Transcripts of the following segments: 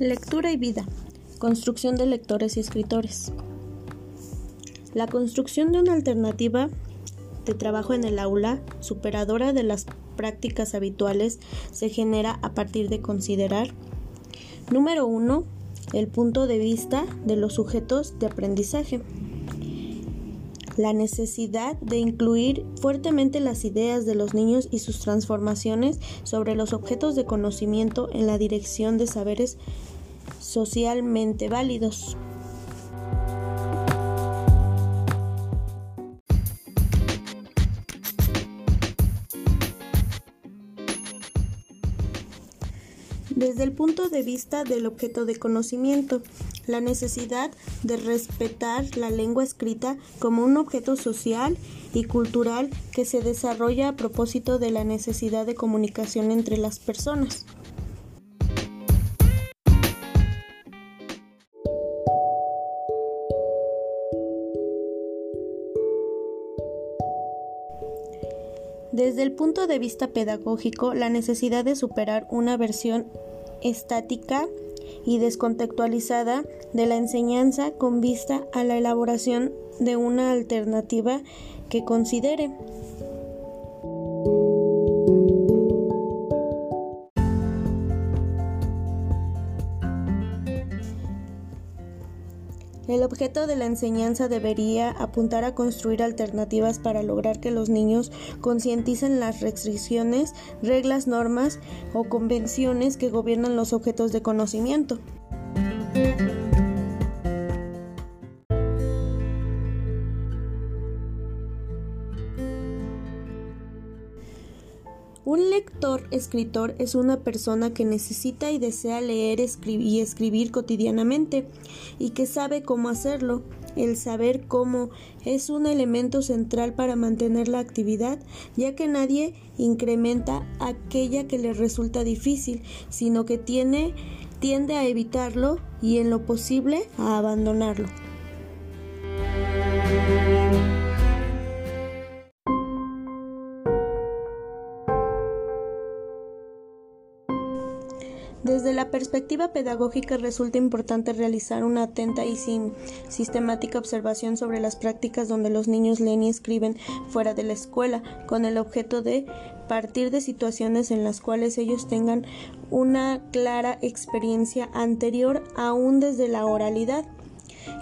Lectura y vida. Construcción de lectores y escritores. La construcción de una alternativa de trabajo en el aula, superadora de las prácticas habituales, se genera a partir de considerar, número uno, el punto de vista de los sujetos de aprendizaje. La necesidad de incluir fuertemente las ideas de los niños y sus transformaciones sobre los objetos de conocimiento en la dirección de saberes socialmente válidos. Desde el punto de vista del objeto de conocimiento, la necesidad de respetar la lengua escrita como un objeto social y cultural que se desarrolla a propósito de la necesidad de comunicación entre las personas. Desde el punto de vista pedagógico, la necesidad de superar una versión estática y descontextualizada de la enseñanza con vista a la elaboración de una alternativa que considere El objeto de la enseñanza debería apuntar a construir alternativas para lograr que los niños concienticen las restricciones, reglas, normas o convenciones que gobiernan los objetos de conocimiento. Un lector-escritor es una persona que necesita y desea leer y escribir cotidianamente y que sabe cómo hacerlo. El saber cómo es un elemento central para mantener la actividad, ya que nadie incrementa aquella que le resulta difícil, sino que tiende a evitarlo y en lo posible a abandonarlo. Desde la perspectiva pedagógica resulta importante realizar una atenta y sin sistemática observación sobre las prácticas donde los niños leen y escriben fuera de la escuela, con el objeto de partir de situaciones en las cuales ellos tengan una clara experiencia anterior aún desde la oralidad.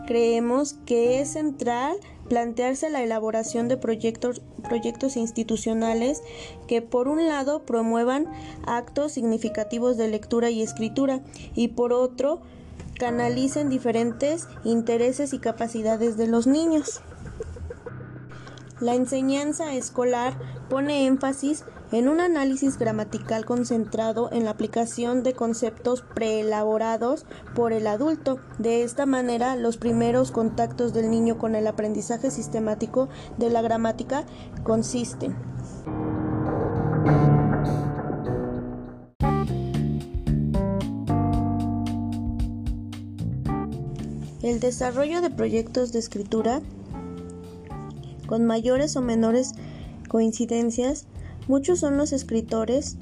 Creemos que es central plantearse la elaboración de proyectos, proyectos institucionales que por un lado promuevan actos significativos de lectura y escritura y por otro canalicen diferentes intereses y capacidades de los niños. La enseñanza escolar pone énfasis en un análisis gramatical concentrado en la aplicación de conceptos preelaborados por el adulto. De esta manera, los primeros contactos del niño con el aprendizaje sistemático de la gramática consisten el desarrollo de proyectos de escritura con mayores o menores coincidencias, muchos son los escritores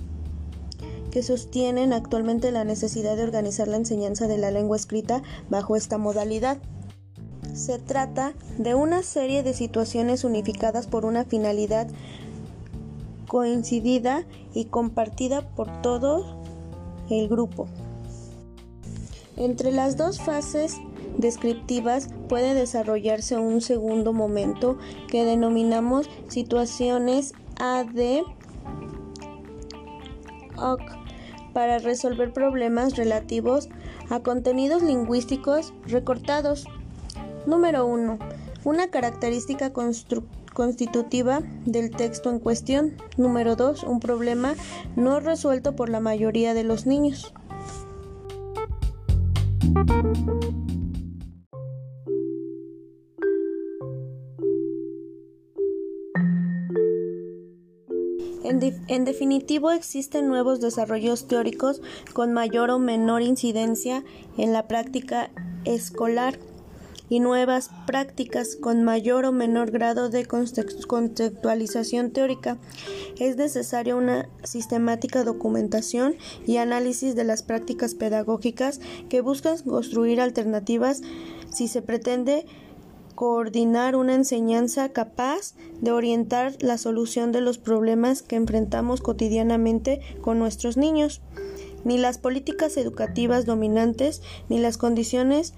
que sostienen actualmente la necesidad de organizar la enseñanza de la lengua escrita bajo esta modalidad. Se trata de una serie de situaciones unificadas por una finalidad coincidida y compartida por todo el grupo. Entre las dos fases descriptivas puede desarrollarse un segundo momento que denominamos situaciones AD hoc para resolver problemas relativos a contenidos lingüísticos recortados. Número 1. Una característica constitutiva del texto en cuestión. Número 2. Un problema no resuelto por la mayoría de los niños. En, definitivo, existen nuevos desarrollos teóricos con mayor o menor incidencia en la práctica escolar. y nuevas prácticas con mayor o menor grado de contextualización teórica, es necesaria una sistemática documentación y análisis de las prácticas pedagógicas que buscan construir alternativas si se pretende coordinar una enseñanza capaz de orientar la solución de los problemas que enfrentamos cotidianamente con nuestros niños. Ni las políticas educativas dominantes ni las condiciones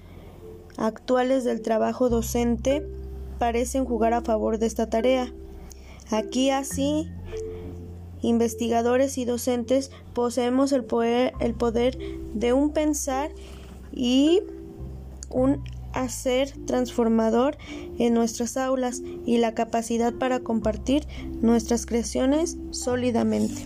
actuales del trabajo docente parecen jugar a favor de esta tarea. Aquí así, investigadores y docentes poseemos el poder, el poder de un pensar y un hacer transformador en nuestras aulas y la capacidad para compartir nuestras creaciones sólidamente.